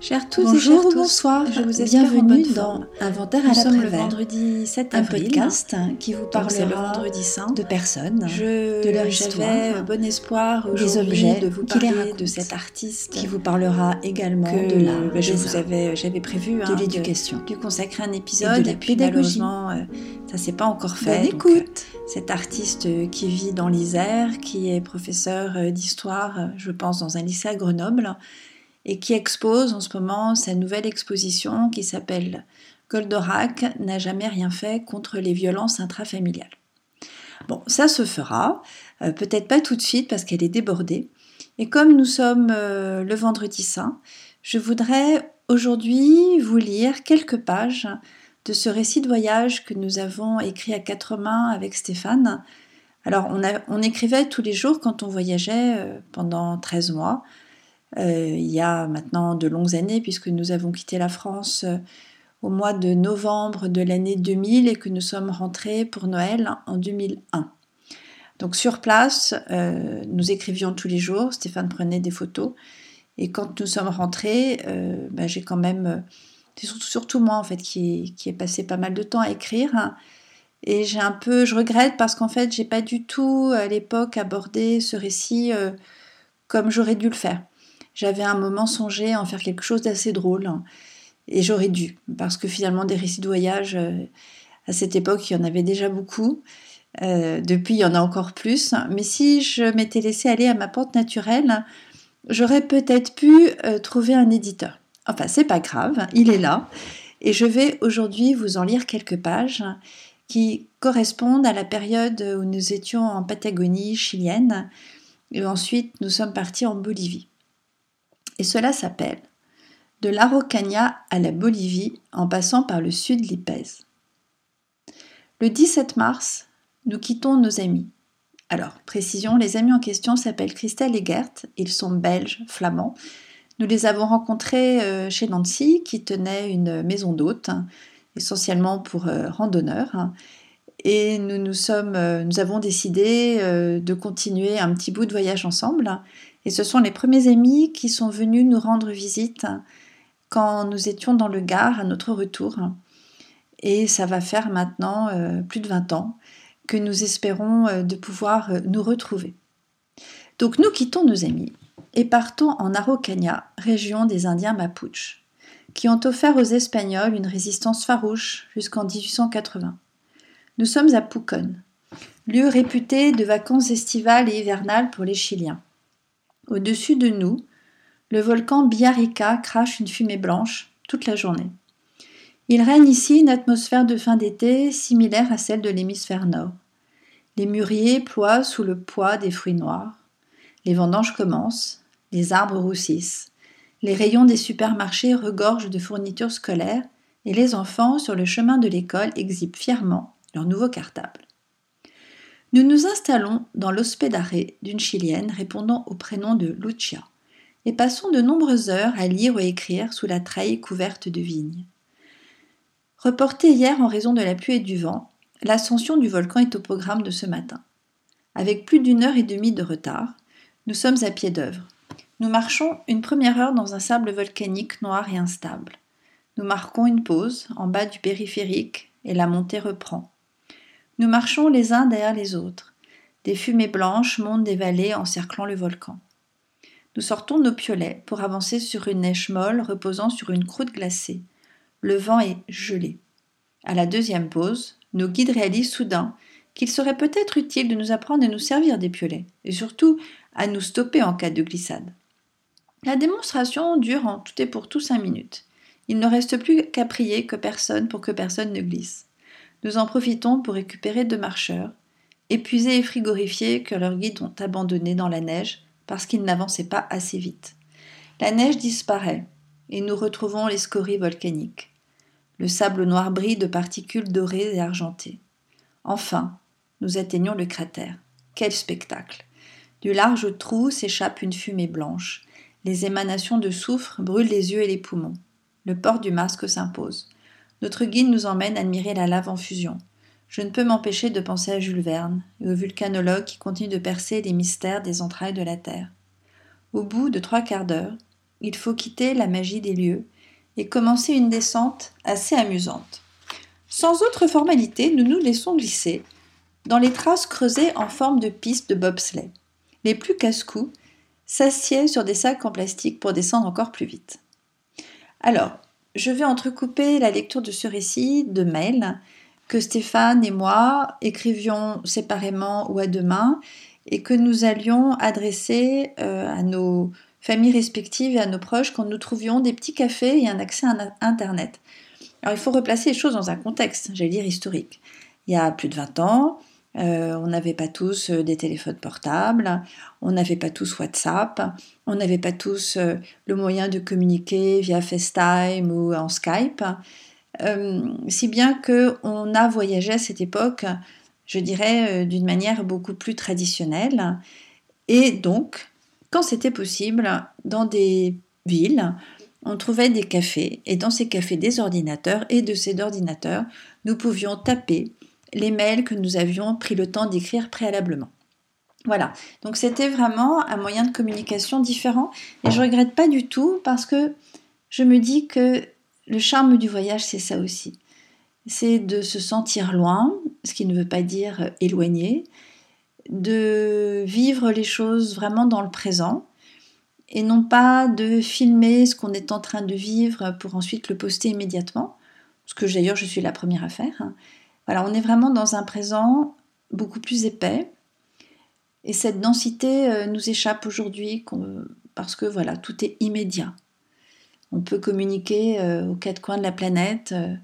Chers tous Bonjour et chers tous, bonsoir, je vous espère en bienvenue bonne dans. Inventaire Nous à sommes le vendredi 7 un avril. podcast qui vous c'est le parlera vendredi saint. de personnes Je, de leur histoire, bon espoir des objets de vous qui les racontent, de cet artiste qui vous parlera également que de l'art, bah, je vous arts, avais, j'avais prévu de hein, l'éducation. de lui consacrer un épisode de la puis pédagogie. malheureusement euh, ça s'est pas encore fait. Bonne donc, écoute cet artiste euh, qui vit dans l'Isère, qui est professeur euh, d'histoire, euh, je pense, dans un lycée à Grenoble, et qui expose en ce moment sa nouvelle exposition qui s'appelle Goldorak n'a jamais rien fait contre les violences intrafamiliales. Bon, ça se fera, euh, peut-être pas tout de suite parce qu'elle est débordée. Et comme nous sommes euh, le vendredi saint, je voudrais aujourd'hui vous lire quelques pages de ce récit de voyage que nous avons écrit à quatre mains avec Stéphane. Alors, on, écrivait tous les jours quand on voyageait euh, pendant 13 mois. Euh, il y a maintenant de longues années, puisque nous avons quitté la France euh, au mois de novembre de l'année 2000 et que nous sommes rentrés pour Noël en 2001. Donc sur place, euh, nous écrivions tous les jours, Stéphane prenait des photos, et quand nous sommes rentrés, ben, j'ai quand même, c'est surtout, moi en fait qui, qui ai passé pas mal de temps à écrire, et j'ai un peu, je regrette parce qu'en fait j'ai pas du tout à l'époque abordé ce récit comme j'aurais dû le faire. J'avais un moment songé à en faire quelque chose d'assez drôle, et j'aurais dû, parce que finalement des récits de voyage, euh, à cette époque il y en avait déjà beaucoup. Euh, depuis, il y en a encore plus. Mais si je m'étais laissé aller à ma pente naturelle, j'aurais peut-être pu euh, trouver un éditeur. Enfin, c'est pas grave, il est là. Et je vais aujourd'hui vous en lire quelques pages qui correspondent à la période où nous étions en Patagonie chilienne et ensuite nous sommes partis en Bolivie. Et cela s'appelle De l'Araucania à la Bolivie en passant par le sud Lipèze. Le 17 mars, nous quittons nos amis. Alors, précision, les amis en question s'appellent Christelle et Gert, ils sont belges, flamands. Nous les avons rencontrés euh, chez Nancy, qui tenait une maison d'hôtes, hein, essentiellement pour euh, randonneurs. hein. Et nous, nous, sommes, euh, nous avons décidé de continuer un petit bout de voyage ensemble. Et ce sont les premiers amis qui sont venus nous rendre visite quand nous étions dans le Gard à notre retour. Et ça va faire maintenant euh, plus de 20 ans que nous espérons euh, de pouvoir euh, nous retrouver. Donc nous quittons nos amis et partons en Araucania, région des Indiens Mapuche, qui ont offert aux Espagnols une résistance farouche jusqu'en 1880. Nous sommes à Pucón, lieu réputé de vacances estivales et hivernales pour les Chiliens. Au-dessus de nous, le volcan Biarica crache une fumée blanche toute la journée. Il règne ici une atmosphère de fin d'été similaire à celle de l'hémisphère nord. Les mûriers ploient sous le poids des fruits noirs. Les vendanges commencent, les arbres roussissent. Les rayons des supermarchés regorgent de fournitures scolaires et les enfants sur le chemin de l'école exhibent fièrement leur nouveau cartable. Nous nous installons dans l'hospédare d'une Chilienne répondant au prénom de Lucia et passons de nombreuses heures à lire ou à écrire sous la treille couverte de vignes. Reportée hier en raison de la pluie et du vent, l'ascension du volcan est au programme de ce matin. Avec plus d'une heure et demie de retard, nous sommes à pied d'œuvre. Nous marchons une première heure dans un sable volcanique noir et instable. Nous marquons une pause en bas du périphérique et la montée reprend. Nous marchons les uns derrière les autres. Des fumées blanches montent des vallées encerclant le volcan. Nous sortons nos piolets pour avancer sur une neige molle reposant sur une croûte glacée. Le vent est gelé. À la deuxième pause, nos guides réalisent soudain qu'il serait peut-être utile de nous apprendre à nous servir des piolets, et surtout à nous stopper en cas de glissade. La démonstration dure en tout et pour tout cinq minutes. Il ne reste plus qu'à prier que personne pour que personne ne glisse. Nous en profitons pour récupérer deux marcheurs, épuisés et frigorifiés que leurs guides ont abandonnés dans la neige parce qu'ils n'avançaient pas assez vite. La neige disparaît et nous retrouvons les scories volcaniques. Le sable noir brille de particules dorées et argentées. Enfin, nous atteignons le cratère. Quel spectacle Du large trou s'échappe une fumée blanche. Les émanations de soufre brûlent les yeux et les poumons. Le port du masque s'impose. Notre guide nous emmène admirer la lave en fusion. Je ne peux m'empêcher de penser à Jules Verne et au vulcanologue qui continue de percer les mystères des entrailles de la Terre. Au bout de trois quarts d'heure, il faut quitter la magie des lieux et commencer une descente assez amusante. Sans autre formalité, nous nous laissons glisser dans les traces creusées en forme de piste de bobsleigh. Les plus casse-cou s'assiedent sur des sacs en plastique pour descendre encore plus vite. Alors, je vais entrecouper la lecture de ce récit de mail que Stéphane et moi écrivions séparément ou à deux mains et que nous allions adresser euh, à nos familles respectives et à nos proches quand nous trouvions des petits cafés et un accès à Internet. Alors il faut replacer les choses dans un contexte, j'allais dire historique. Il y a plus de 20 ans, euh, on n'avait pas tous euh, des téléphones portables, on n'avait pas tous WhatsApp, on n'avait pas tous euh, le moyen de communiquer via FaceTime ou en Skype. si bien que on a voyagé à cette époque, je dirais, d'une manière beaucoup plus traditionnelle. Et donc, quand c'était possible, dans des villes, on trouvait des cafés, et dans ces cafés des ordinateurs, et de ces ordinateurs, nous pouvions taper les mails que nous avions pris le temps d'écrire préalablement. Voilà, donc c'était vraiment un moyen de communication différent et je regrette pas du tout parce que je me dis que le charme du voyage c'est ça aussi. C'est de se sentir loin, ce qui ne veut pas dire éloigné, de vivre les choses vraiment dans le présent et non pas de filmer ce qu'on est en train de vivre pour ensuite le poster immédiatement, ce que d'ailleurs je suis la première à faire, hein. On est vraiment dans un présent beaucoup plus épais. Et cette densité euh, nous échappe aujourd'hui parce que voilà, tout est immédiat. On peut communiquer euh, aux quatre coins de la planète euh,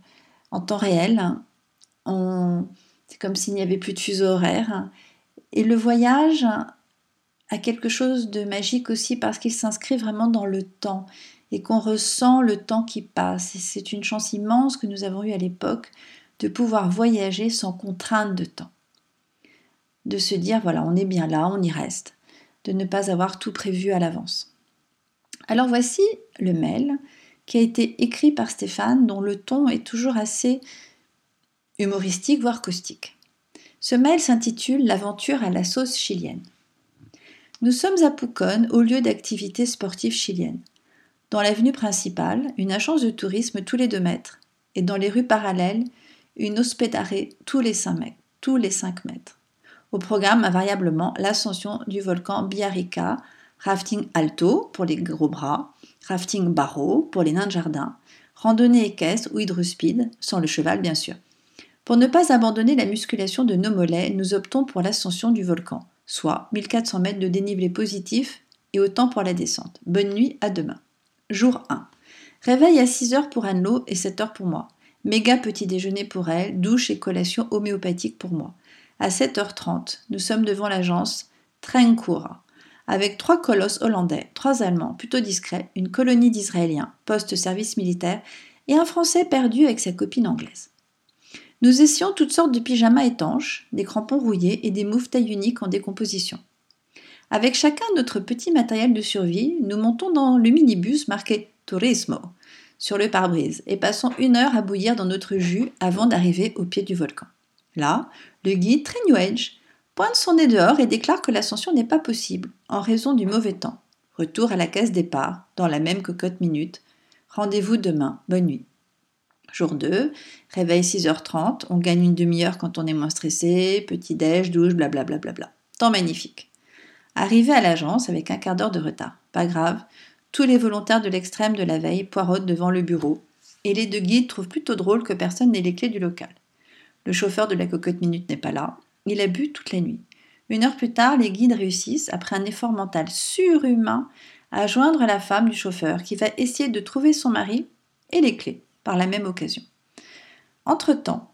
en temps réel. C'est comme s'il n'y avait plus de fuseau horaire. Et le voyage a quelque chose de magique aussi parce qu'il s'inscrit vraiment dans le temps et qu'on ressent le temps qui passe. C'est une chance immense que nous avons eue à l'époque de pouvoir voyager sans contrainte de temps. De se dire, voilà, on est bien là, on y reste. De ne pas avoir tout prévu à l'avance. Alors voici le mail qui a été écrit par Stéphane, dont le ton est toujours assez humoristique, voire caustique. Ce mail s'intitule L'aventure à la sauce chilienne. Nous sommes à Pucón, au lieu d'activité sportive chilienne. Dans l'avenue principale, une agence de tourisme tous les deux mètres, et dans les rues parallèles, une hospédarée tous les 5 mètres. Tous les 5 mètres. Au programme, invariablement, l'ascension du volcan Biarica, rafting alto pour les gros bras, rafting barreau pour les nains de jardin, randonnée équestre ou hydrospeed, sans le cheval bien sûr. Pour ne pas abandonner la musculation de nos mollets, nous optons pour l'ascension du volcan, soit 1400 mètres de dénivelé positif et autant pour la descente. Bonne nuit, à demain. Jour 1. Réveil à 6 heures pour Anne-Lo et 7 heures pour moi. Méga petit déjeuner pour elle, douche et collation homéopathique pour moi. À 7h30, nous sommes devant l'agence Trenkura, avec trois colosses hollandais, trois Allemands plutôt discrets, une colonie d'Israéliens, post-service militaire, et un Français perdu avec sa copine anglaise. Nous essayons toutes sortes de pyjamas étanches, des crampons rouillés et des moufles taille unique en décomposition. Avec chacun notre petit matériel de survie, nous montons dans le minibus marqué Turismo, sur le pare-brise et passons une heure à bouillir dans notre jus avant d'arriver au pied du volcan. Là, le guide, très New Age, pointe son nez dehors et déclare que l'ascension n'est pas possible en raison du mauvais temps. Retour à la case départ, dans la même cocotte minute. Rendez-vous demain. Bonne nuit. Jour 2, réveil 6h30, on gagne une demi-heure quand on est moins stressé, petit-déj, douche, blablabla. Bla bla bla. Temps magnifique. Arrivé à l'agence avec un quart d'heure de retard. Pas grave, tous les volontaires de l'extrême de la veille poirotent devant le bureau, et les deux guides trouvent plutôt drôle que personne n'ait les clés du local. Le chauffeur de la cocotte minute n'est pas là, il a bu toute la nuit. Une heure plus tard, les guides réussissent, après un effort mental surhumain, à joindre la femme du chauffeur qui va essayer de trouver son mari et les clés par la même occasion. Entre-temps,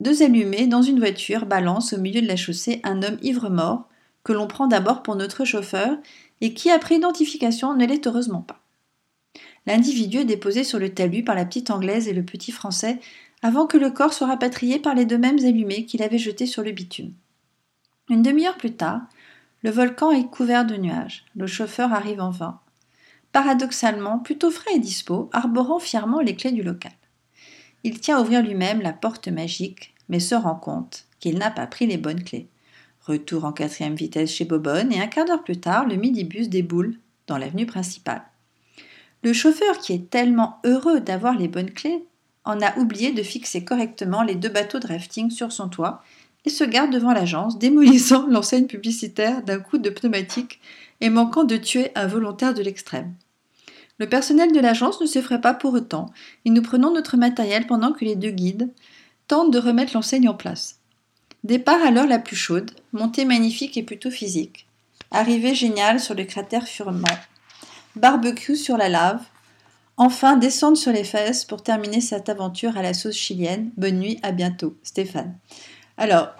deux allumés dans une voiture balancent au milieu de la chaussée un homme ivre-mort que l'on prend d'abord pour notre chauffeur et qui, après identification, ne l'est heureusement pas. L'individu est déposé sur le talus par la petite anglaise et le petit français avant que le corps soit rapatrié par les deux mêmes allumés qu'il avait jetés sur le bitume. Une demi-heure plus tard, le volcan est couvert de nuages. Le chauffeur arrive en vain. Paradoxalement, plutôt frais et dispo, arborant fièrement les clés du local. Il tient à ouvrir lui-même la porte magique, mais se rend compte qu'il n'a pas pris les bonnes clés. Retour en quatrième vitesse chez Bobonne et un quart d'heure plus tard, le midibus déboule dans l'avenue principale. Le chauffeur, qui est tellement heureux d'avoir les bonnes clés, en a oublié de fixer correctement les deux bateaux de rafting sur son toit et se garde devant l'agence, démolissant l'enseigne publicitaire d'un coup de pneumatique et manquant de tuer un volontaire de l'extrême. Le personnel de l'agence ne s'effraie pas pour autant, et nous prenons notre matériel pendant que les deux guides tentent de remettre l'enseigne en place. Départ à l'heure la plus chaude, montée magnifique et plutôt physique. Arrivée géniale sur le cratère Furement. Barbecue sur la lave, Enfin, descendre sur les fesses pour terminer cette aventure à la sauce chilienne. Bonne nuit, à bientôt. Stéphane. Alors,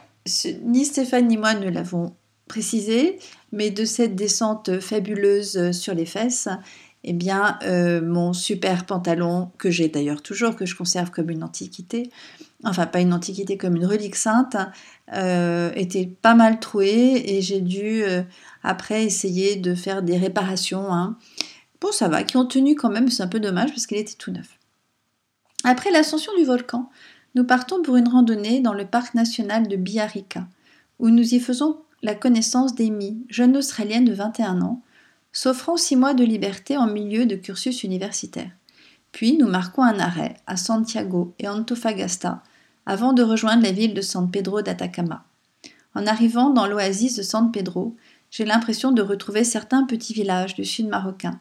ni Stéphane ni moi ne l'avons précisé, mais de cette descente fabuleuse sur les fesses, eh bien, euh, mon super pantalon, que j'ai d'ailleurs toujours, que je conserve comme une antiquité, enfin pas une antiquité, comme une relique sainte, euh, était pas mal troué et j'ai dû euh, après essayer de faire des réparations. Hein. Bon, ça va, qui ont tenu quand même, c'est un peu dommage parce qu'il était tout neuf. Après l'ascension du volcan, nous partons pour une randonnée dans le parc national de Biarrica, où nous y faisons la connaissance d'Amy, jeune Australienne de 21 ans, s'offrant six mois de liberté en milieu de cursus universitaire. Puis nous marquons un arrêt à Santiago et Antofagasta avant de rejoindre la ville de San Pedro d'Atacama. En arrivant dans l'oasis de San Pedro, j'ai l'impression de retrouver certains petits villages du sud marocain,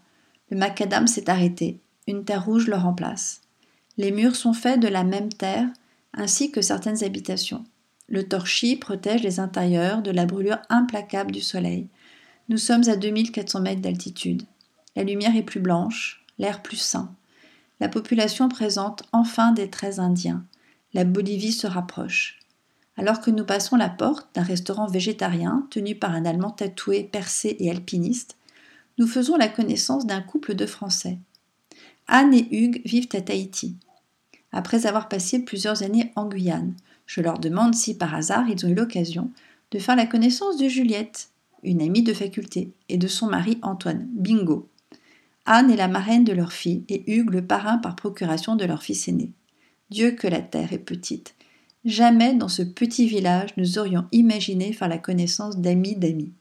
le macadam s'est arrêté, une terre rouge le remplace. Les murs sont faits de la même terre, ainsi que certaines habitations. Le torchis protège les intérieurs de la brûlure implacable du soleil. Nous sommes à 2400 mètres d'altitude. La lumière est plus blanche, l'air plus sain. La population présente enfin des traits indiens. La Bolivie se rapproche. Alors que nous passons la porte d'un restaurant végétarien tenu par un Allemand tatoué, percé et alpiniste, nous faisons la connaissance d'un couple de Français. Anne et Hugues vivent à Tahiti. Après avoir passé plusieurs années en Guyane, je leur demande si par hasard ils ont eu l'occasion de faire la connaissance de Juliette, une amie de faculté, et de son mari Antoine, Bingo. Anne est la marraine de leur fille et Hugues le parrain par procuration de leur fils aîné. Dieu que la terre est petite. Jamais dans ce petit village nous aurions imaginé faire la connaissance d'amis d'amis.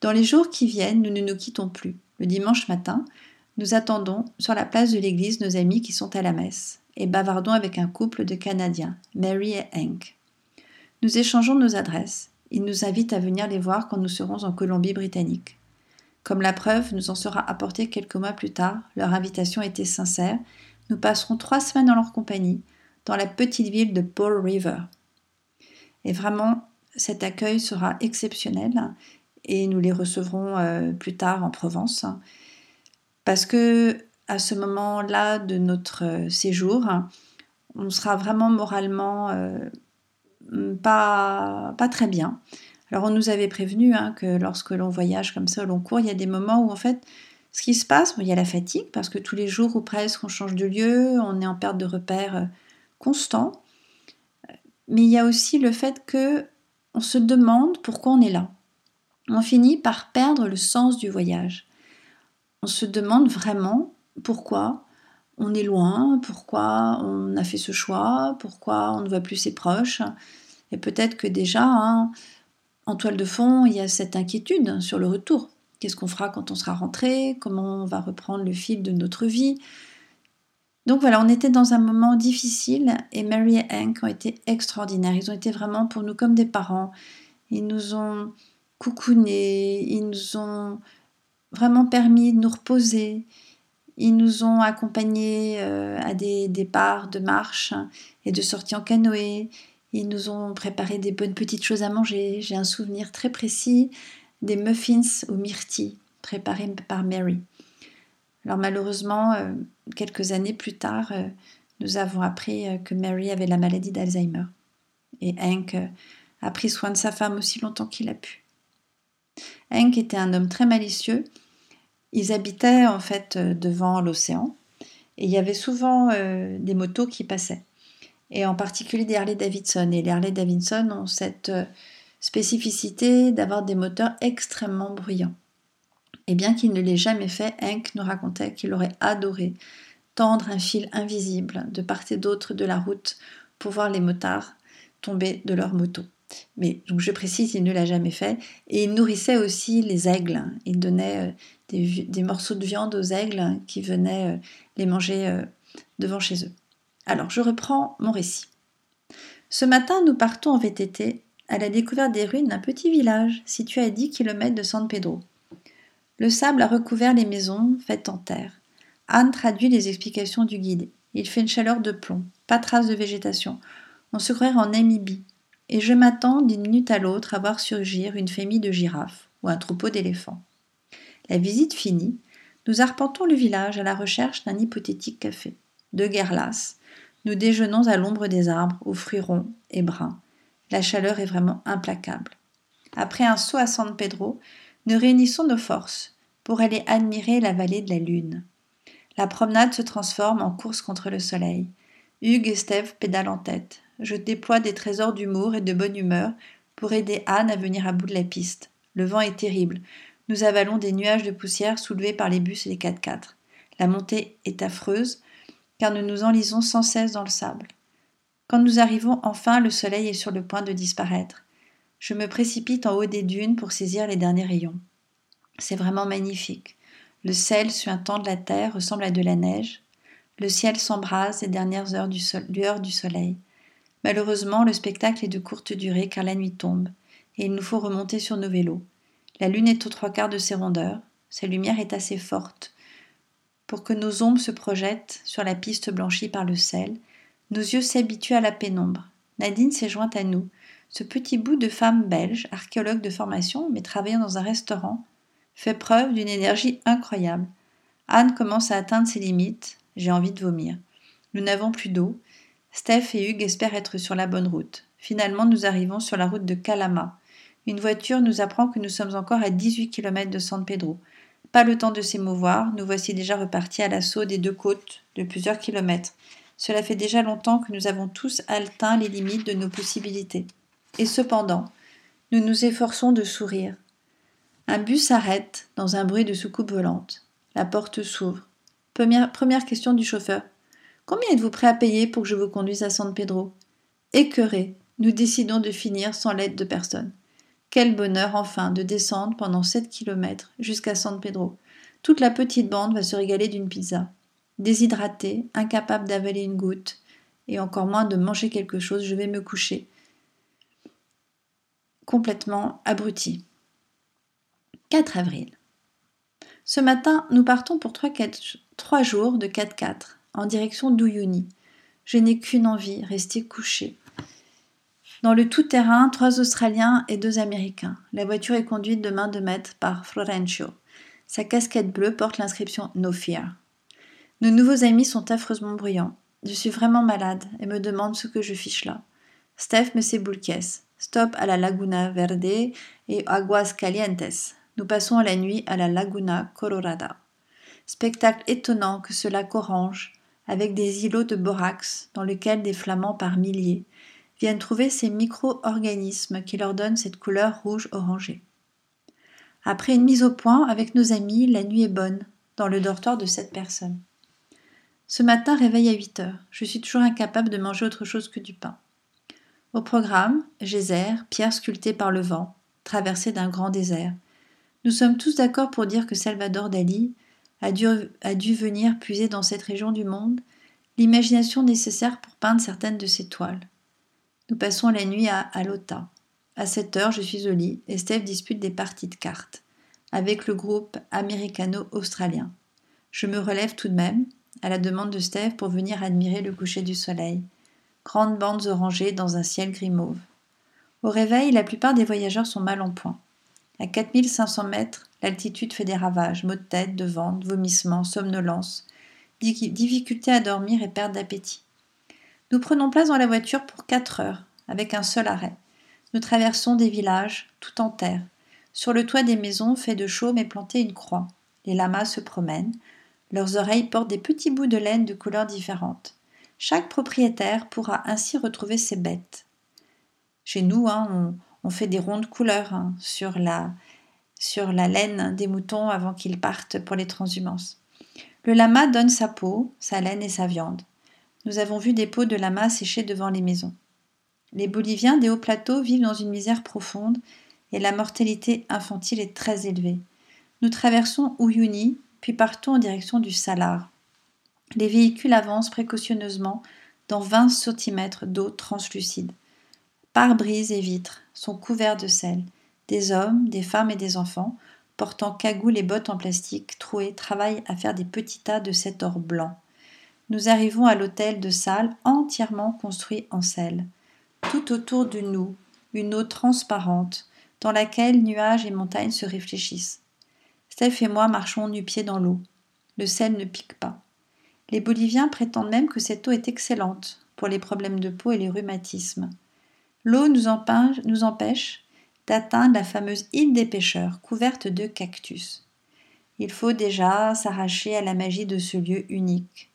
Dans les jours qui viennent, nous ne nous quittons plus. Le dimanche matin, nous attendons sur la place de l'église nos amis qui sont à la messe et bavardons avec un couple de Canadiens, Mary et Hank. Nous échangeons nos adresses. Ils nous invitent à venir les voir quand nous serons en Colombie-Britannique. Comme la preuve nous en sera apportée quelques mois plus tard, leur invitation était sincère. Nous passerons trois semaines en leur compagnie, dans la petite ville de Paul River. Et vraiment, cet accueil sera exceptionnel et nous les recevrons euh, plus tard en Provence. Parce que à ce moment-là de notre euh, séjour, on sera vraiment moralement euh, pas, très bien. Alors on nous avait prévenu hein, que lorsque l'on voyage comme ça au long cours, il y a des moments où en fait ce qui se passe, il y a la fatigue parce que tous les jours ou presque on change de lieu, on est en perte de repères constant. Mais il y a aussi le fait que on se demande pourquoi on est là on finit par perdre le sens du voyage. On se demande vraiment pourquoi on est loin, pourquoi on a fait ce choix, pourquoi on ne voit plus ses proches. Et peut-être que déjà, hein, en toile de fond, il y a cette inquiétude sur le retour. Qu'est-ce qu'on fera quand on sera rentré? Comment on va reprendre le fil de notre vie? Donc voilà, on était dans un moment difficile et Mary et Hank ont été extraordinaires. Ils ont été vraiment pour nous comme des parents. Ils nous ont coucounés, ils nous ont vraiment permis de nous reposer, ils nous ont accompagnés euh, à des départs de marche et de sorties en canoë, ils nous ont préparé des bonnes petites choses à manger. J'ai un souvenir très précis des muffins aux myrtilles préparés par Mary. Alors malheureusement, euh, quelques années plus tard, euh, nous avons appris que Mary avait la maladie d'Alzheimer. Et Hank a pris soin de sa femme aussi longtemps qu'il a pu. Hank était un homme très malicieux. Ils habitaient en fait euh, devant l'océan et il y avait souvent euh, des motos qui passaient. Et en particulier des Harley Davidson. Et les Harley Davidson ont cette euh, spécificité d'avoir des moteurs extrêmement bruyants. Et bien qu'il ne l'ait jamais fait, Hank nous racontait qu'il aurait adoré tendre un fil invisible de part et d'autre de la route pour voir les motards tomber de leur moto. Mais je précise, il ne l'a jamais fait. Et il nourrissait aussi les aigles. Il donnait euh, des, morceaux de viande aux aigles qui venaient les manger devant chez eux. Alors, je reprends mon récit. Ce matin, nous partons en VTT à la découverte des ruines d'un petit village situé à 10 km de San Pedro. Le sable a recouvert les maisons faites en terre. Anne traduit les explications du guide. Il fait une chaleur de plomb, pas trace de végétation. On se croirait en Namibie. Et je m'attends d'une minute à l'autre à voir surgir une famille de girafes ou un troupeau d'éléphants. La visite finie, nous arpentons le village à la recherche d'un hypothétique café. De guerre lasse, nous déjeunons à l'ombre des arbres, aux fruits ronds et bruns. La chaleur est vraiment implacable. Après un saut à San Pedro, nous réunissons nos forces pour aller admirer la vallée de la Lune. La promenade se transforme en course contre le soleil. Hugues et Steve pédalent en tête. Je déploie des trésors d'humour et de bonne humeur pour aider Anne à venir à bout de la piste. Le vent est terrible. Nous avalons des nuages de poussière soulevés par les bus et les 4x4. La montée est affreuse, car nous nous enlisons sans cesse dans le sable. Quand nous arrivons enfin, le soleil est sur le point de disparaître. Je me précipite en haut des dunes pour saisir les derniers rayons. C'est vraiment magnifique. Le sel suintant de la terre ressemble à de la neige. Le ciel s'embrase les dernières heures lueurs du soleil. Malheureusement, le spectacle est de courte durée car la nuit tombe et il nous faut remonter sur nos vélos. La lune est aux trois quarts de ses rondeurs. Sa lumière est assez forte pour que nos ombres se projettent sur la piste blanchie par le sel, nos yeux s'habituent à la pénombre. Nadine s'est jointe à nous. Ce petit bout de femme belge, archéologue de formation, mais travaillant dans un restaurant, fait preuve d'une énergie incroyable. Anne commence à atteindre ses limites. J'ai envie de vomir. Nous n'avons plus d'eau. Steph et Hugues espèrent être sur la bonne route. Finalement, nous arrivons sur la route de Calama. Une voiture nous apprend que nous sommes encore à 18 km de San Pedro. Pas le temps de s'émouvoir, nous voici déjà repartis à l'assaut des deux côtes de plusieurs kilomètres. Cela fait déjà longtemps que nous avons tous atteint les limites de nos possibilités. Et cependant, nous nous efforçons de sourire. Un bus s'arrête dans un bruit de soucoupe volante. La porte s'ouvre. Première, question du chauffeur. Combien êtes-vous prêt à payer pour que je vous conduise à San Pedro? Écœurés, nous décidons de finir sans l'aide de personne. Quel bonheur enfin de descendre pendant 7 kilomètres jusqu'à San Pedro. Toute la petite bande va se régaler d'une pizza. Déshydratée, incapable d'avaler une goutte, et encore moins de manger quelque chose, je vais me coucher. Complètement abruti. 4 avril. Ce matin, nous partons pour 3, jours de 4x4 en direction d'Uyuni. Je n'ai qu'une envie, rester couché. Dans le tout-terrain, trois Australiens et deux Américains. La voiture est conduite de main de maître par Florencio. Sa casquette bleue porte l'inscription No Fear. Nos nouveaux amis sont affreusement bruyants. Je suis vraiment malade et me demande ce que je fiche là. Steph me s'éboulquait. Stop à la Laguna Verde et Aguas Calientes. Nous passons la nuit à la Laguna Colorada. Spectacle étonnant que ce lac orange, avec des îlots de borax dans lesquels des flamands par milliers viennent trouver ces micro-organismes qui leur donnent cette couleur rouge-orangée. Après une mise au point avec nos amis, la nuit est bonne, dans le dortoir de cette personne. Ce matin, réveil à 8 heures. Je suis toujours incapable de manger autre chose que du pain. Au programme, geyser, pierre sculptée par le vent, traversée d'un grand désert. Nous sommes tous d'accord pour dire que Salvador Dali a dû, venir puiser dans cette région du monde l'imagination nécessaire pour peindre certaines de ses toiles. Nous passons la nuit à Alota. À 7 heures, je suis au lit et Steph dispute des parties de cartes avec le groupe américano-australien. Je me relève tout de même, à la demande de Steph, pour venir admirer le coucher du soleil. Grandes bandes orangées dans un ciel gris mauve. Au réveil, la plupart des voyageurs sont mal en point. À 4500 mètres, l'altitude fait des ravages, maux de tête, de ventre, vomissements, somnolence, difficulté à dormir et perte d'appétit. Nous prenons place dans la voiture pour quatre heures, avec un seul arrêt. Nous traversons des villages, tout en terre. Sur le toit des maisons, fait de chaume et planté une croix. Les lamas se promènent. Leurs oreilles portent des petits bouts de laine de couleurs différentes. Chaque propriétaire pourra ainsi retrouver ses bêtes. Chez nous, hein, on, fait des rondes couleurs hein, sur, la, laine des moutons avant qu'ils partent pour les transhumances. Le lama donne sa peau, sa laine et sa viande nous avons vu des pots de lama sécher devant les maisons. Les Boliviens des hauts plateaux vivent dans une misère profonde et la mortalité infantile est très élevée. Nous traversons Uyuni, puis partons en direction du Salar. Les véhicules avancent précautionneusement dans 20 cm d'eau translucide. Pare-brise et vitres sont couverts de sel. Des hommes, des femmes et des enfants, portant cagoules et bottes en plastique trouées, travaillent à faire des petits tas de cet or blanc. Nous arrivons à l'hôtel de salle entièrement construit en sel. Tout autour de nous, une eau transparente, dans laquelle nuages et montagnes se réfléchissent. Steph et moi marchons nu-pieds dans l'eau. Le sel ne pique pas. Les Boliviens prétendent même que cette eau est excellente pour les problèmes de peau et les rhumatismes. L'eau nous, empêche d'atteindre la fameuse île des pêcheurs, couverte de cactus. Il faut déjà s'arracher à la magie de ce lieu unique.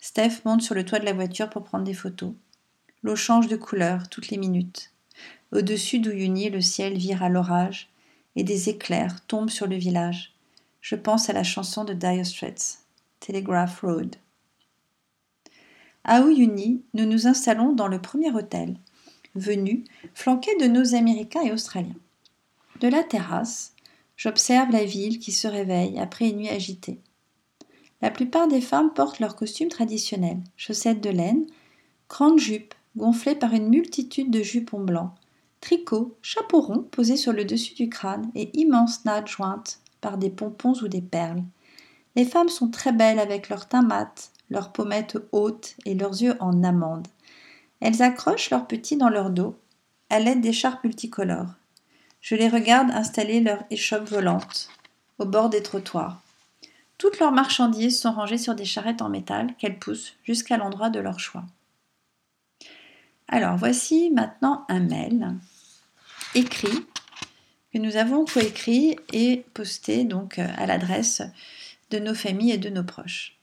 Steph monte sur le toit de la voiture pour prendre des photos. L'eau change de couleur toutes les minutes. Au-dessus d'Uyuni, le ciel vire à l'orage et des éclairs tombent sur le village. Je pense à la chanson de Dire Straits, Telegraph Road. À Uyuni, nous nous installons dans le premier hôtel, venu, flanqué de nos Américains et Australiens. De la terrasse, j'observe la ville qui se réveille après une nuit agitée. La plupart des femmes portent leurs costumes traditionnels, chaussettes de laine, grandes jupes gonflées par une multitude de jupons blancs, tricots, chapeaux ronds posés sur le dessus du crâne et immenses nattes jointes par des pompons ou des perles. Les femmes sont très belles avec leurs teints mat, leurs pommettes hautes et leurs yeux en amande. Elles accrochent leurs petits dans leur dos à l'aide d'écharpes multicolores. Je les regarde installer leurs échoppes volantes au bord des trottoirs. Toutes leurs marchandises sont rangées sur des charrettes en métal qu'elles poussent jusqu'à l'endroit de leur choix. Alors voici maintenant un mail écrit que nous avons coécrit et posté donc à l'adresse de nos familles et de nos proches.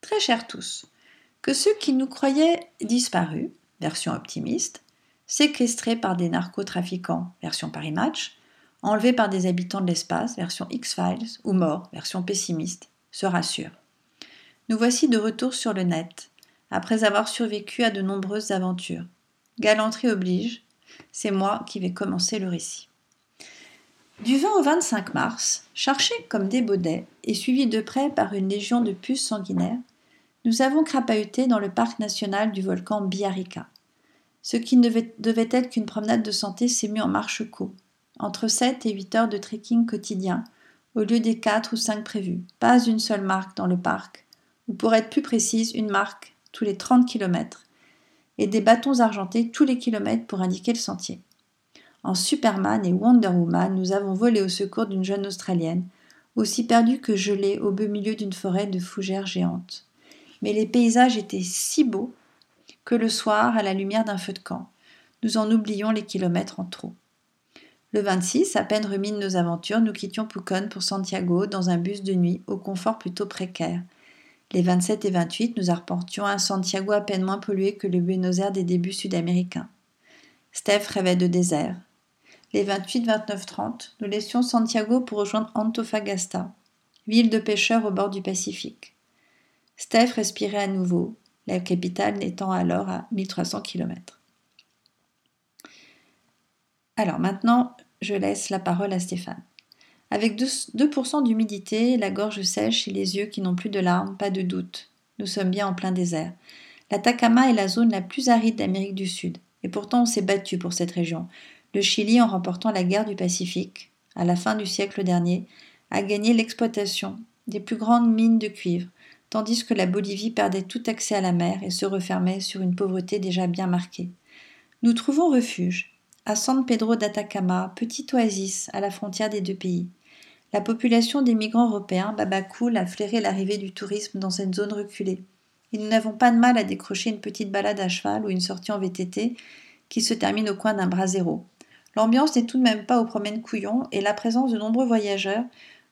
Très chers tous, que ceux qui nous croyaient disparus, version optimiste, séquestrés par des narcotrafiquants, version Paris Match, enlevés par des habitants de l'espace, version X-Files, ou morts, version pessimiste, se rassurent. Nous voici de retour sur le net, après avoir survécu à de nombreuses aventures. Galanterie oblige, c'est moi qui vais commencer le récit. Du 20 au 25 mars, chargés comme des baudets et suivis de près par une légion de puces sanguinaires, nous avons crapahuté dans le parc national du volcan Biarrica. Ce qui ne devait, être qu'une promenade de santé s'est mis en marche co, entre 7 et 8 heures de trekking quotidien, au lieu des 4 ou 5 prévus. Pas une seule marque dans le parc, ou pour être plus précise, une marque tous les 30 km, et des bâtons argentés tous les kilomètres pour indiquer le sentier. En Superman et Wonder Woman, nous avons volé au secours d'une jeune Australienne, aussi perdue que gelée au beau milieu d'une forêt de fougères géantes. Mais les paysages étaient si beaux que le soir, à la lumière d'un feu de camp, nous en oublions les kilomètres en trop. Le 26, à peine remis de nos aventures, nous quittions Pucón pour Santiago dans un bus de nuit au confort plutôt précaire. Les 27 et 28, nous arpentions un Santiago à peine moins pollué que le Buenos Aires des débuts sud-américains. Steph rêvait de désert. Les 28, 29, 30, nous laissions Santiago pour rejoindre Antofagasta, ville de pêcheurs au bord du Pacifique. Steph respirait à nouveau, la capitale n'étant alors à 1300 km. Alors maintenant, je laisse la parole à Stéphane. Avec 2%, d'humidité, la gorge sèche et les yeux qui n'ont plus de larmes, pas de doute. Nous sommes bien en plein désert. L'Atacama est la zone la plus aride d'Amérique du Sud. Et pourtant, on s'est battu pour cette région. Le Chili, en remportant la guerre du Pacifique, à la fin du siècle dernier, a gagné l'exploitation des plus grandes mines de cuivre, tandis que la Bolivie perdait tout accès à la mer et se refermait sur une pauvreté déjà bien marquée. Nous trouvons refuge à San Pedro d'Atacama, petite oasis à la frontière des deux pays. La population des migrants européens, Babacool, a flairé l'arrivée du tourisme dans cette zone reculée. Et nous n'avons pas de mal à décrocher une petite balade à cheval ou une sortie en VTT qui se termine au coin d'un brasero. L'ambiance n'est tout de même pas aux promènes couillons et la présence de nombreux voyageurs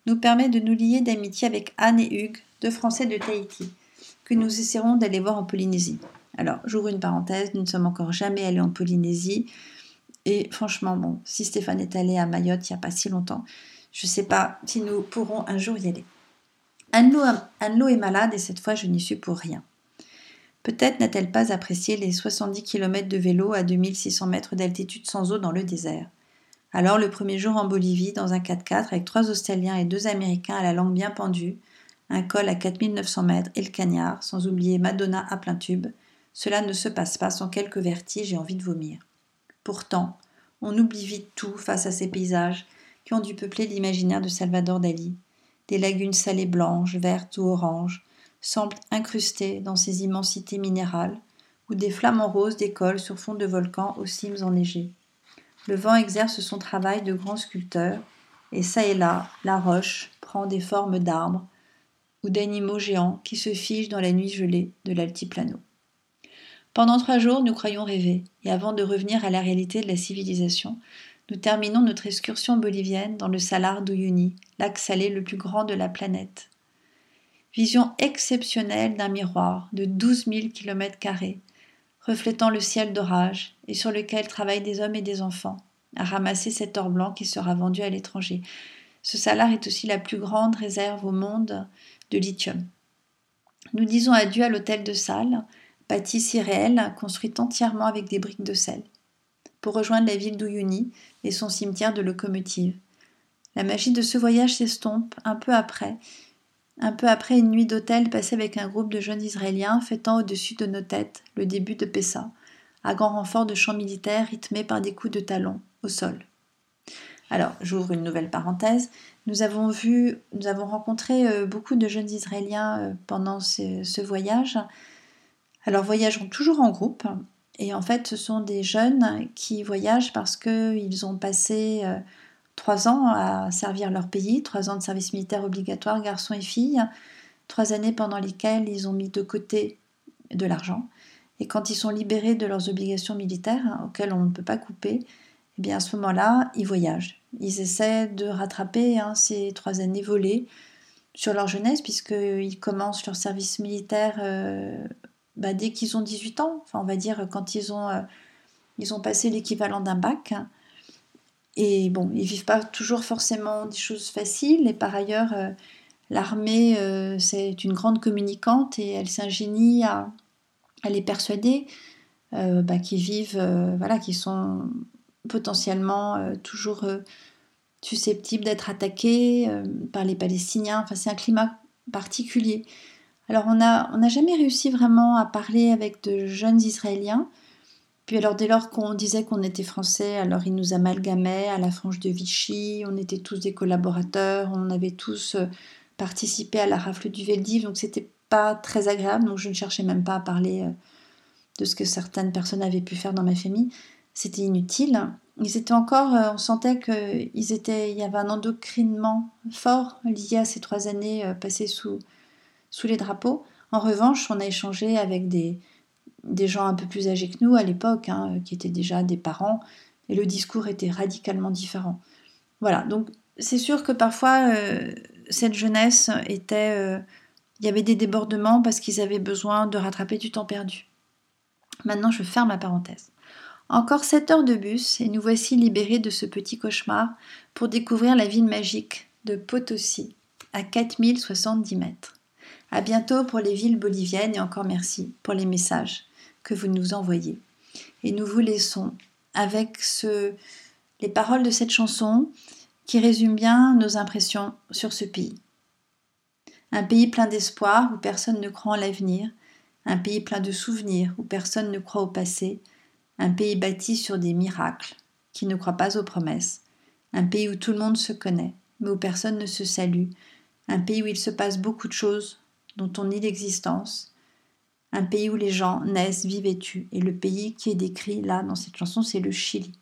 nous permet de nous lier d'amitié avec Anne et Hugues, deux Français de Tahiti, que nous essaierons d'aller voir en Polynésie. Alors, j'ouvre une parenthèse, nous ne sommes encore jamais allés en Polynésie. Et franchement, bon, si Stéphane est allé à Mayotte il n'y a pas si longtemps, je ne sais pas si nous pourrons un jour y aller. Anne-Lo est malade et cette fois je n'y suis pour rien. Peut-être n'a-t-elle pas apprécié les 70 km de vélo à 2600 mètres d'altitude sans eau dans le désert. Alors le premier jour en Bolivie, dans un 4x4 avec trois Australiens et deux Américains à la langue bien pendue, un col à 4900 mètres et le cagnard, sans oublier Madonna à plein tube, cela ne se passe pas sans quelques vertiges et envie de vomir. Pourtant, on oublie vite tout face à ces paysages qui ont dû peupler l'imaginaire de Salvador Dali. Des lagunes salées blanches, vertes ou oranges, semblent incrustées dans ces immensités minérales, où des flamants roses décollent sur fond de volcans aux cimes enneigées. Le vent exerce son travail de grand sculpteur, et çà et là, la roche prend des formes d'arbres ou d'animaux géants qui se figent dans la nuit gelée de l'altiplano. Pendant trois jours, nous croyons rêver, et avant de revenir à la réalité de la civilisation, nous terminons notre excursion bolivienne dans le Salar d'Uyuni, lac salé le plus grand de la planète. Vision exceptionnelle d'un miroir de 12 000 km, reflétant le ciel d'orage et sur lequel travaillent des hommes et des enfants à ramasser cet or blanc qui sera vendu à l'étranger. Ce salar est aussi la plus grande réserve au monde de lithium. Nous disons adieu à l'hôtel de salle, bâtisse irréelle, construite entièrement avec des briques de sel, pour rejoindre la ville d'Uyuni et son cimetière de locomotives. La magie de ce voyage s'estompe un peu après, un peu après une nuit d'hôtel passée avec un groupe de jeunes Israéliens fêtant au-dessus de nos têtes le début de Pessa, à grand renfort de chants militaires rythmés par des coups de talon au sol. Alors, j'ouvre une nouvelle parenthèse. Nous avons vu, nous avons rencontré euh, beaucoup de jeunes Israéliens euh, pendant ce, voyage. Alors, voyageons toujours en groupe. Et en fait, ce sont des jeunes qui voyagent parce qu'ils ont passé euh, trois ans à servir leur pays, trois ans de service militaire obligatoire, garçons et filles, trois années pendant lesquelles ils ont mis de côté de l'argent. Et quand ils sont libérés de leurs obligations militaires, hein, auxquelles on ne peut pas couper, eh bien à ce moment-là, ils voyagent. Ils essaient de rattraper hein, ces trois années volées sur leur jeunesse, puisqu'ils commencent leur service militaire euh, bah, dès qu'ils ont 18 ans, enfin on va dire quand ils ont, euh, ils ont passé l'équivalent d'un bac. Et bon, ils vivent pas toujours forcément des choses faciles, et par ailleurs, euh, l'armée, c'est une grande communicante, et elle s'ingénie à, les persuader bah, qu'ils vivent, voilà, qu'ils sont potentiellement euh, toujours euh, susceptible d'être attaqué euh, par les Palestiniens. Enfin, c'est un climat particulier. Alors, on n'a on jamais réussi vraiment à parler avec de jeunes Israéliens. Puis alors, dès lors qu'on disait qu'on était français, alors ils nous amalgamaient à la frange de Vichy, on était tous des collaborateurs, on avait tous participé à la rafle du Veldiv, donc c'était pas très agréable, donc je ne cherchais même pas à parler de ce que certaines personnes avaient pu faire dans ma famille c'était inutile. Ils étaient encore, euh, on sentait qu'il étaient, il y avait un endocrinement fort lié à ces trois années euh, passées sous les drapeaux. En revanche, on a échangé avec des, des gens un peu plus âgés que nous à l'époque, hein, qui étaient déjà des parents, et le discours était radicalement différent. Voilà, donc c'est sûr que parfois, euh, cette jeunesse était... il y avait des débordements parce qu'ils avaient besoin de rattraper du temps perdu. Maintenant, je ferme ma parenthèse. Encore sept heures de bus et nous voici libérés de ce petit cauchemar pour découvrir la ville magique de Potosi, à 4070 mètres. À bientôt pour les villes boliviennes et encore merci pour les messages que vous nous envoyez. Et nous vous laissons avec ce, les paroles de cette chanson qui résument bien nos impressions sur ce pays. Un pays plein d'espoir où personne ne croit en l'avenir, un pays plein de souvenirs où personne ne croit au passé, un pays bâti sur des miracles, qui ne croit pas aux promesses, un pays où tout le monde se connaît, mais où personne ne se salue, un pays où il se passe beaucoup de choses dont on nie l'existence, un pays où les gens naissent, vivent et tuent, et le pays qui est décrit là dans cette chanson, c'est le Chili.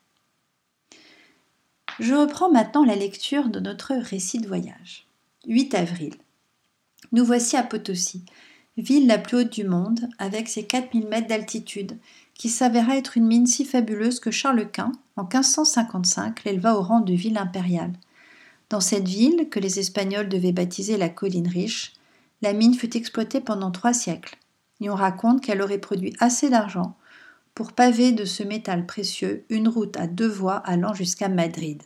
Je reprends maintenant la lecture de notre récit de voyage. 8 avril. Nous voici à Potosi, ville la plus haute du monde, avec ses 4000 mètres d'altitude, qui s'avéra être une mine si fabuleuse que Charles Quint, en 1555, l'éleva au rang de ville impériale. Dans cette ville, que les Espagnols devaient baptiser la colline riche, la mine fut exploitée pendant trois siècles, et on raconte qu'elle aurait produit assez d'argent pour paver de ce métal précieux une route à deux voies allant jusqu'à Madrid.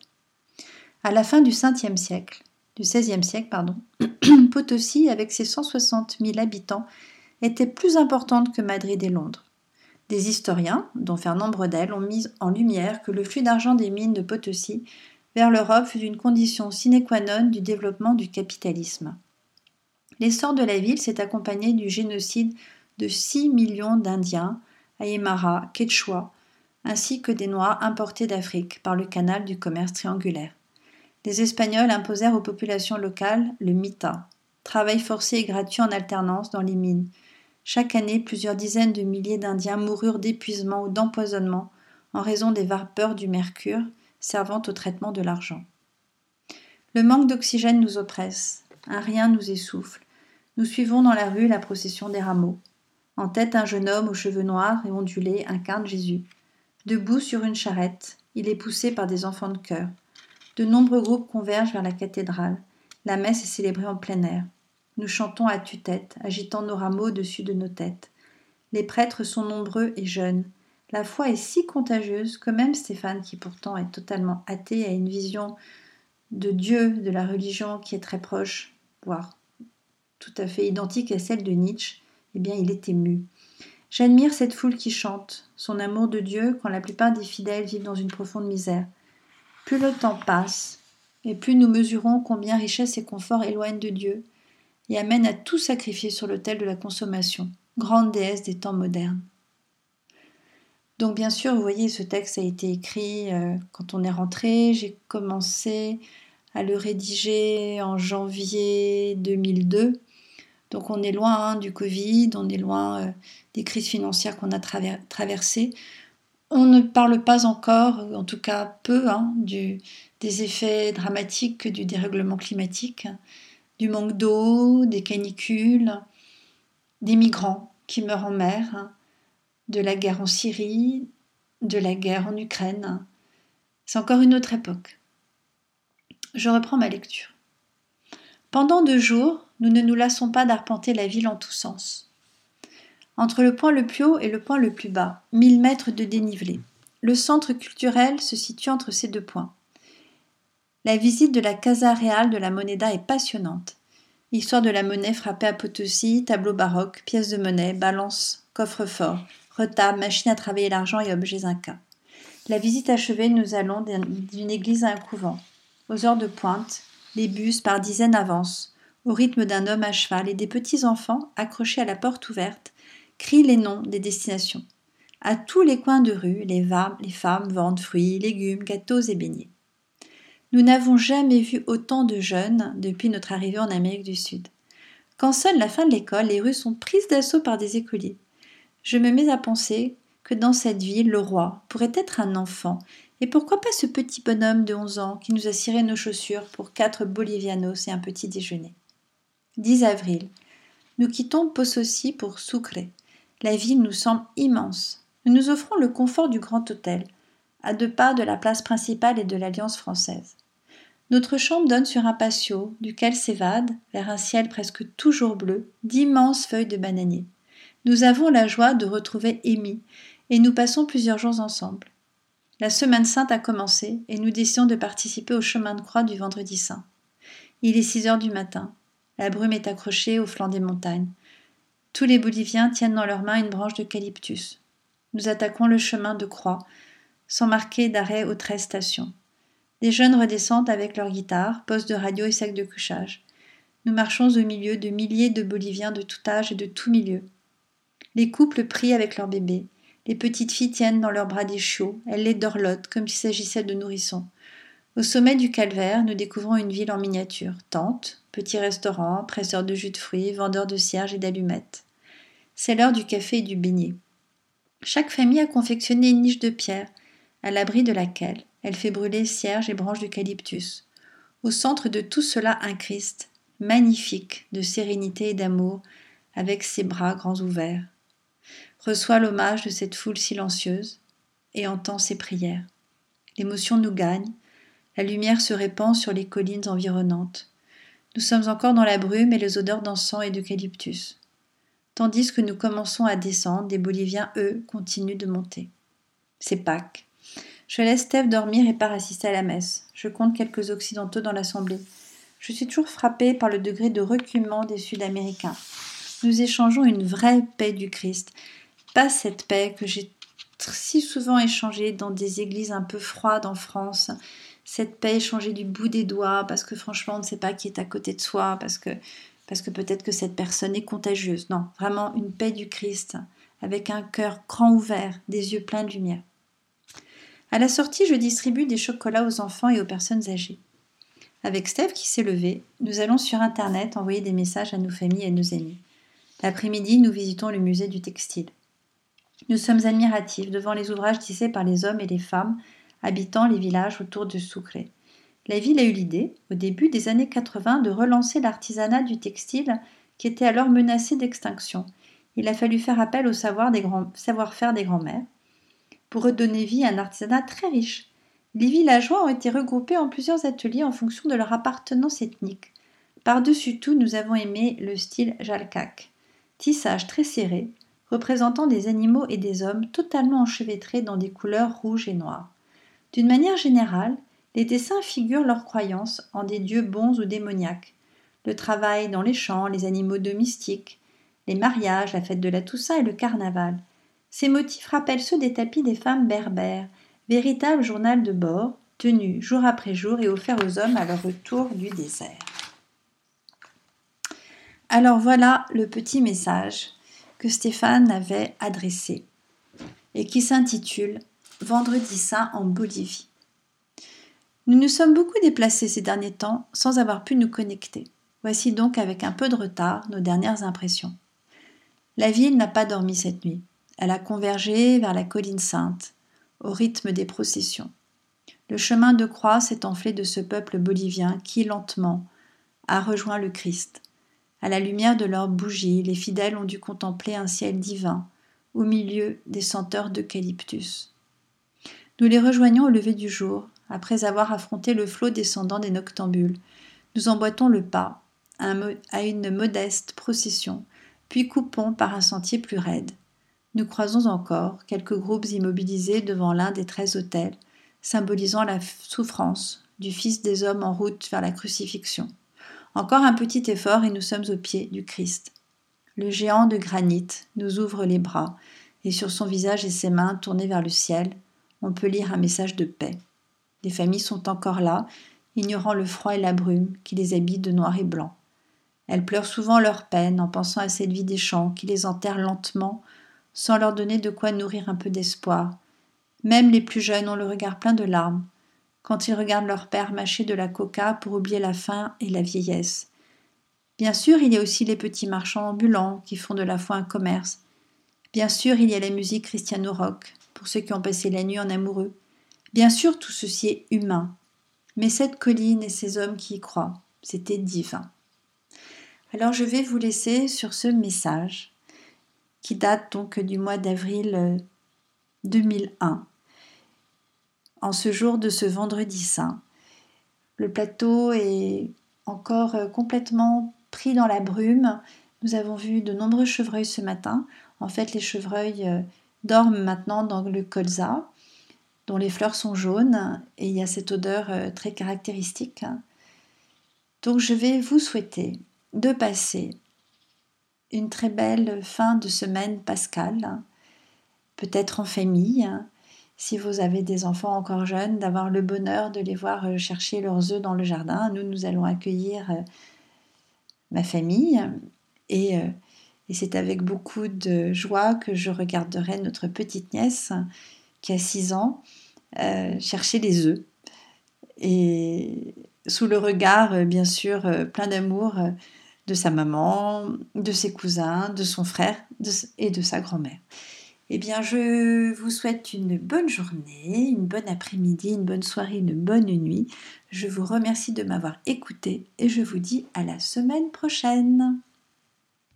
À la fin du 5 siècle, XVIe siècle, Potosi, avec ses 160 000 habitants, était plus importante que Madrid et Londres. Des historiens, dont Fernand Bredel, ont mis en lumière que le flux d'argent des mines de Potosi vers l'Europe fut une condition sine qua non du développement du capitalisme. L'essor de la ville s'est accompagné du génocide de 6 millions d'Indiens, Aymara, Quechua, ainsi que des Noirs importés d'Afrique par le canal du commerce triangulaire. Les Espagnols imposèrent aux populations locales le mita, travail forcé et gratuit en alternance dans les mines. Chaque année, plusieurs dizaines de milliers d'Indiens moururent d'épuisement ou d'empoisonnement en raison des vapeurs du mercure servant au traitement de l'argent. Le manque d'oxygène nous oppresse, un rien nous essouffle. Nous suivons dans la rue la procession des rameaux. En tête, un jeune homme aux cheveux noirs et ondulés incarne Jésus. Debout sur une charrette, il est poussé par des enfants de chœur. De nombreux groupes convergent vers la cathédrale. La messe est célébrée en plein air. Nous chantons à tue-tête, agitant nos rameaux au-dessus de nos têtes. Les prêtres sont nombreux et jeunes. La foi est si contagieuse que même Stéphane, qui pourtant est totalement athée, a une vision de Dieu, de la religion qui est très proche, voire tout à fait identique à celle de Nietzsche, eh bien il est ému. J'admire cette foule qui chante, son amour de Dieu quand la plupart des fidèles vivent dans une profonde misère. Plus le temps passe, et plus nous mesurons combien richesse et confort éloignent de Dieu et amènent à tout sacrifier sur l'autel de la consommation, grande déesse des temps modernes. Donc bien sûr, vous voyez, ce texte a été écrit euh, quand on est rentré. J'ai commencé à le rédiger en janvier 2002. Donc on est loin hein, du Covid, on est loin euh, des crises financières qu'on a traversées. On ne parle pas encore, en tout cas peu, hein, des effets dramatiques du dérèglement climatique, du manque d'eau, des canicules, des migrants qui meurent en mer, hein, de la guerre en Syrie, de la guerre en Ukraine. C'est encore une autre époque. Je reprends ma lecture. Pendant deux jours, nous ne nous lassons pas d'arpenter la ville en tous sens. Entre le point le plus haut et le point le plus bas, mille mètres de dénivelé, le centre culturel se situe entre ces deux points. La visite de la Casa Real de la Moneda est passionnante. Histoire de la monnaie frappée à Potosi, tableau baroque, pièces de monnaie, balance, coffre-fort, retable, machine à travailler l'argent et objets incas. La visite achevée, nous allons d'une église à un couvent. Aux heures de pointe, les bus par dizaines avancent, au rythme d'un homme à cheval, et des petits enfants, accrochés à la porte ouverte, crient les noms des destinations. À tous les coins de rue, les, les femmes vendent fruits, légumes, gâteaux et beignets. Nous n'avons jamais vu autant de jeunes depuis notre arrivée en Amérique du Sud. Quand sonne la fin de l'école, les rues sont prises d'assaut par des écoliers je me mets à penser que dans cette ville, le roi pourrait être un enfant, et pourquoi pas ce petit bonhomme de onze ans qui nous a ciré nos chaussures pour quatre bolivianos et un petit déjeuner? 10 avril. Nous quittons Pososi pour Sucre. La ville nous semble immense. Nous nous offrons le confort du grand hôtel, à deux pas de la place principale et de l'Alliance française. Notre chambre donne sur un patio, duquel s'évadent, vers un ciel presque toujours bleu, d'immenses feuilles de bananier. Nous avons la joie de retrouver Amy et nous passons plusieurs jours ensemble. La semaine sainte a commencé et nous décidons de participer au chemin de croix du vendredi saint. Il est 6 heures du matin. La brume est accrochée au flanc des montagnes. Tous les Boliviens tiennent dans leurs mains une branche d'eucalyptus. Nous attaquons le chemin de croix, sans marquer d'arrêt aux treize stations. Des jeunes redescendent avec leurs guitares, postes de radio et sacs de couchage. Nous marchons au milieu de milliers de Boliviens de tout âge et de tout milieu. Les couples prient avec leurs bébés. Les petites filles tiennent dans leurs bras des chiots, elles les dorlotent comme s'il s'agissait de nourrissons. Au sommet du calvaire, nous découvrons une ville en miniature. Tentes, petits restaurants, presseurs de jus de fruits, vendeurs de cierges et d'allumettes. C'est l'heure du café et du beignet. Chaque famille a confectionné une niche de pierre, à l'abri de laquelle elle fait brûler cierges et branches d'eucalyptus. Au centre de tout cela, un Christ, magnifique de sérénité et d'amour, avec ses bras grands ouverts reçoit l'hommage de cette foule silencieuse et entend ses prières. L'émotion nous gagne, la lumière se répand sur les collines environnantes. Nous sommes encore dans la brume et les odeurs d'encens et d'eucalyptus. Tandis que nous commençons à descendre, des Boliviens, eux, continuent de monter. C'est Pâques. Je laisse Steph dormir et pars assister à la messe. Je compte quelques Occidentaux dans l'assemblée. Je suis toujours frappée par le degré de reculement des Sud-Américains. Nous échangeons une vraie paix du Christ, pas cette paix que j'ai si souvent échangée dans des églises un peu froides en France. Cette paix échangée du bout des doigts parce que franchement on ne sait pas qui est à côté de soi, parce que, peut-être que cette personne est contagieuse. Non, vraiment une paix du Christ avec un cœur grand ouvert, des yeux pleins de lumière. À la sortie, je distribue des chocolats aux enfants et aux personnes âgées. Avec Steph qui s'est levé, nous allons sur Internet envoyer des messages à nos familles et nos amis. L'après-midi, nous visitons le musée du textile. Nous sommes admiratifs devant les ouvrages tissés par les hommes et les femmes habitant les villages autour de Sucre. La ville a eu l'idée, au début des années 80, de relancer l'artisanat du textile qui était alors menacé d'extinction. Il a fallu faire appel au savoir-faire des grands-mères pour redonner vie à un artisanat très riche. Les villageois ont été regroupés en plusieurs ateliers en fonction de leur appartenance ethnique. Par-dessus tout, nous avons aimé le style jalkak, tissage très serré, représentant des animaux et des hommes totalement enchevêtrés dans des couleurs rouges et noires. D'une manière générale, les dessins figurent leurs croyances en des dieux bons ou démoniaques, le travail dans les champs, les animaux domestiques, les mariages, la fête de la Toussaint et le carnaval. Ces motifs rappellent ceux des tapis des femmes berbères, véritable journal de bord, tenu jour après jour et offert aux hommes à leur retour du désert. Alors voilà le petit message que Stéphane avait adressé et qui s'intitule Vendredi saint en Bolivie. Nous nous sommes beaucoup déplacés ces derniers temps sans avoir pu nous connecter. Voici donc avec un peu de retard nos dernières impressions. La ville n'a pas dormi cette nuit. Elle a convergé vers la colline sainte, au rythme des processions. Le chemin de croix s'est enflé de ce peuple bolivien qui, lentement, a rejoint le Christ. À la lumière de leurs bougies, les fidèles ont dû contempler un ciel divin, au milieu des senteurs d'eucalyptus. Nous les rejoignons au lever du jour, après avoir affronté le flot descendant des noctambules. Nous emboîtons le pas à une modeste procession, puis coupons par un sentier plus raide. Nous croisons encore quelques groupes immobilisés devant l'un des treize autels, symbolisant la souffrance du Fils des hommes en route vers la crucifixion. Encore un petit effort et nous sommes au pied du Christ. Le géant de granit nous ouvre les bras, et sur son visage et ses mains tournées vers le ciel, on peut lire un message de paix. Les familles sont encore là, ignorant le froid et la brume qui les habite de noir et blanc. Elles pleurent souvent leur peine en pensant à cette vie des champs qui les enterre lentement sans leur donner de quoi nourrir un peu d'espoir. Même les plus jeunes ont le regard plein de larmes quand ils regardent leur père mâcher de la coca pour oublier la faim et la vieillesse. Bien sûr, il y a aussi les petits marchands ambulants qui font de la foi un commerce. Bien sûr, il y a la musique cristiano-rock pour ceux qui ont passé la nuit en amoureux. Bien sûr, tout ceci est humain. Mais cette colline et ces hommes qui y croient, c'était divin. Alors je vais vous laisser sur ce message qui date donc du mois d'avril 2001. Euh, en ce jour de ce vendredi saint, le plateau est encore euh, complètement pris dans la brume. Nous avons vu de nombreux chevreuils ce matin. En fait, les chevreuils euh, dorment maintenant dans le colza, dont les fleurs sont jaunes, et il y a cette odeur très caractéristique. Donc je vais vous souhaiter de passer une très belle fin de semaine pascale, peut-être en famille, si vous avez des enfants encore jeunes, d'avoir le bonheur de les voir euh, chercher leurs œufs dans le jardin. Nous, nous allons accueillir euh, ma famille et, euh, et c'est avec beaucoup de joie que je regarderai notre petite nièce qui a 6 ans chercher les œufs. Et sous le regard, bien sûr, plein d'amour de sa maman, de ses cousins, de son frère et de sa grand-mère. Eh bien, je vous souhaite une bonne journée, une bonne après-midi, une bonne soirée, une bonne nuit. Je vous remercie de m'avoir écouté et je vous dis à la semaine prochaine.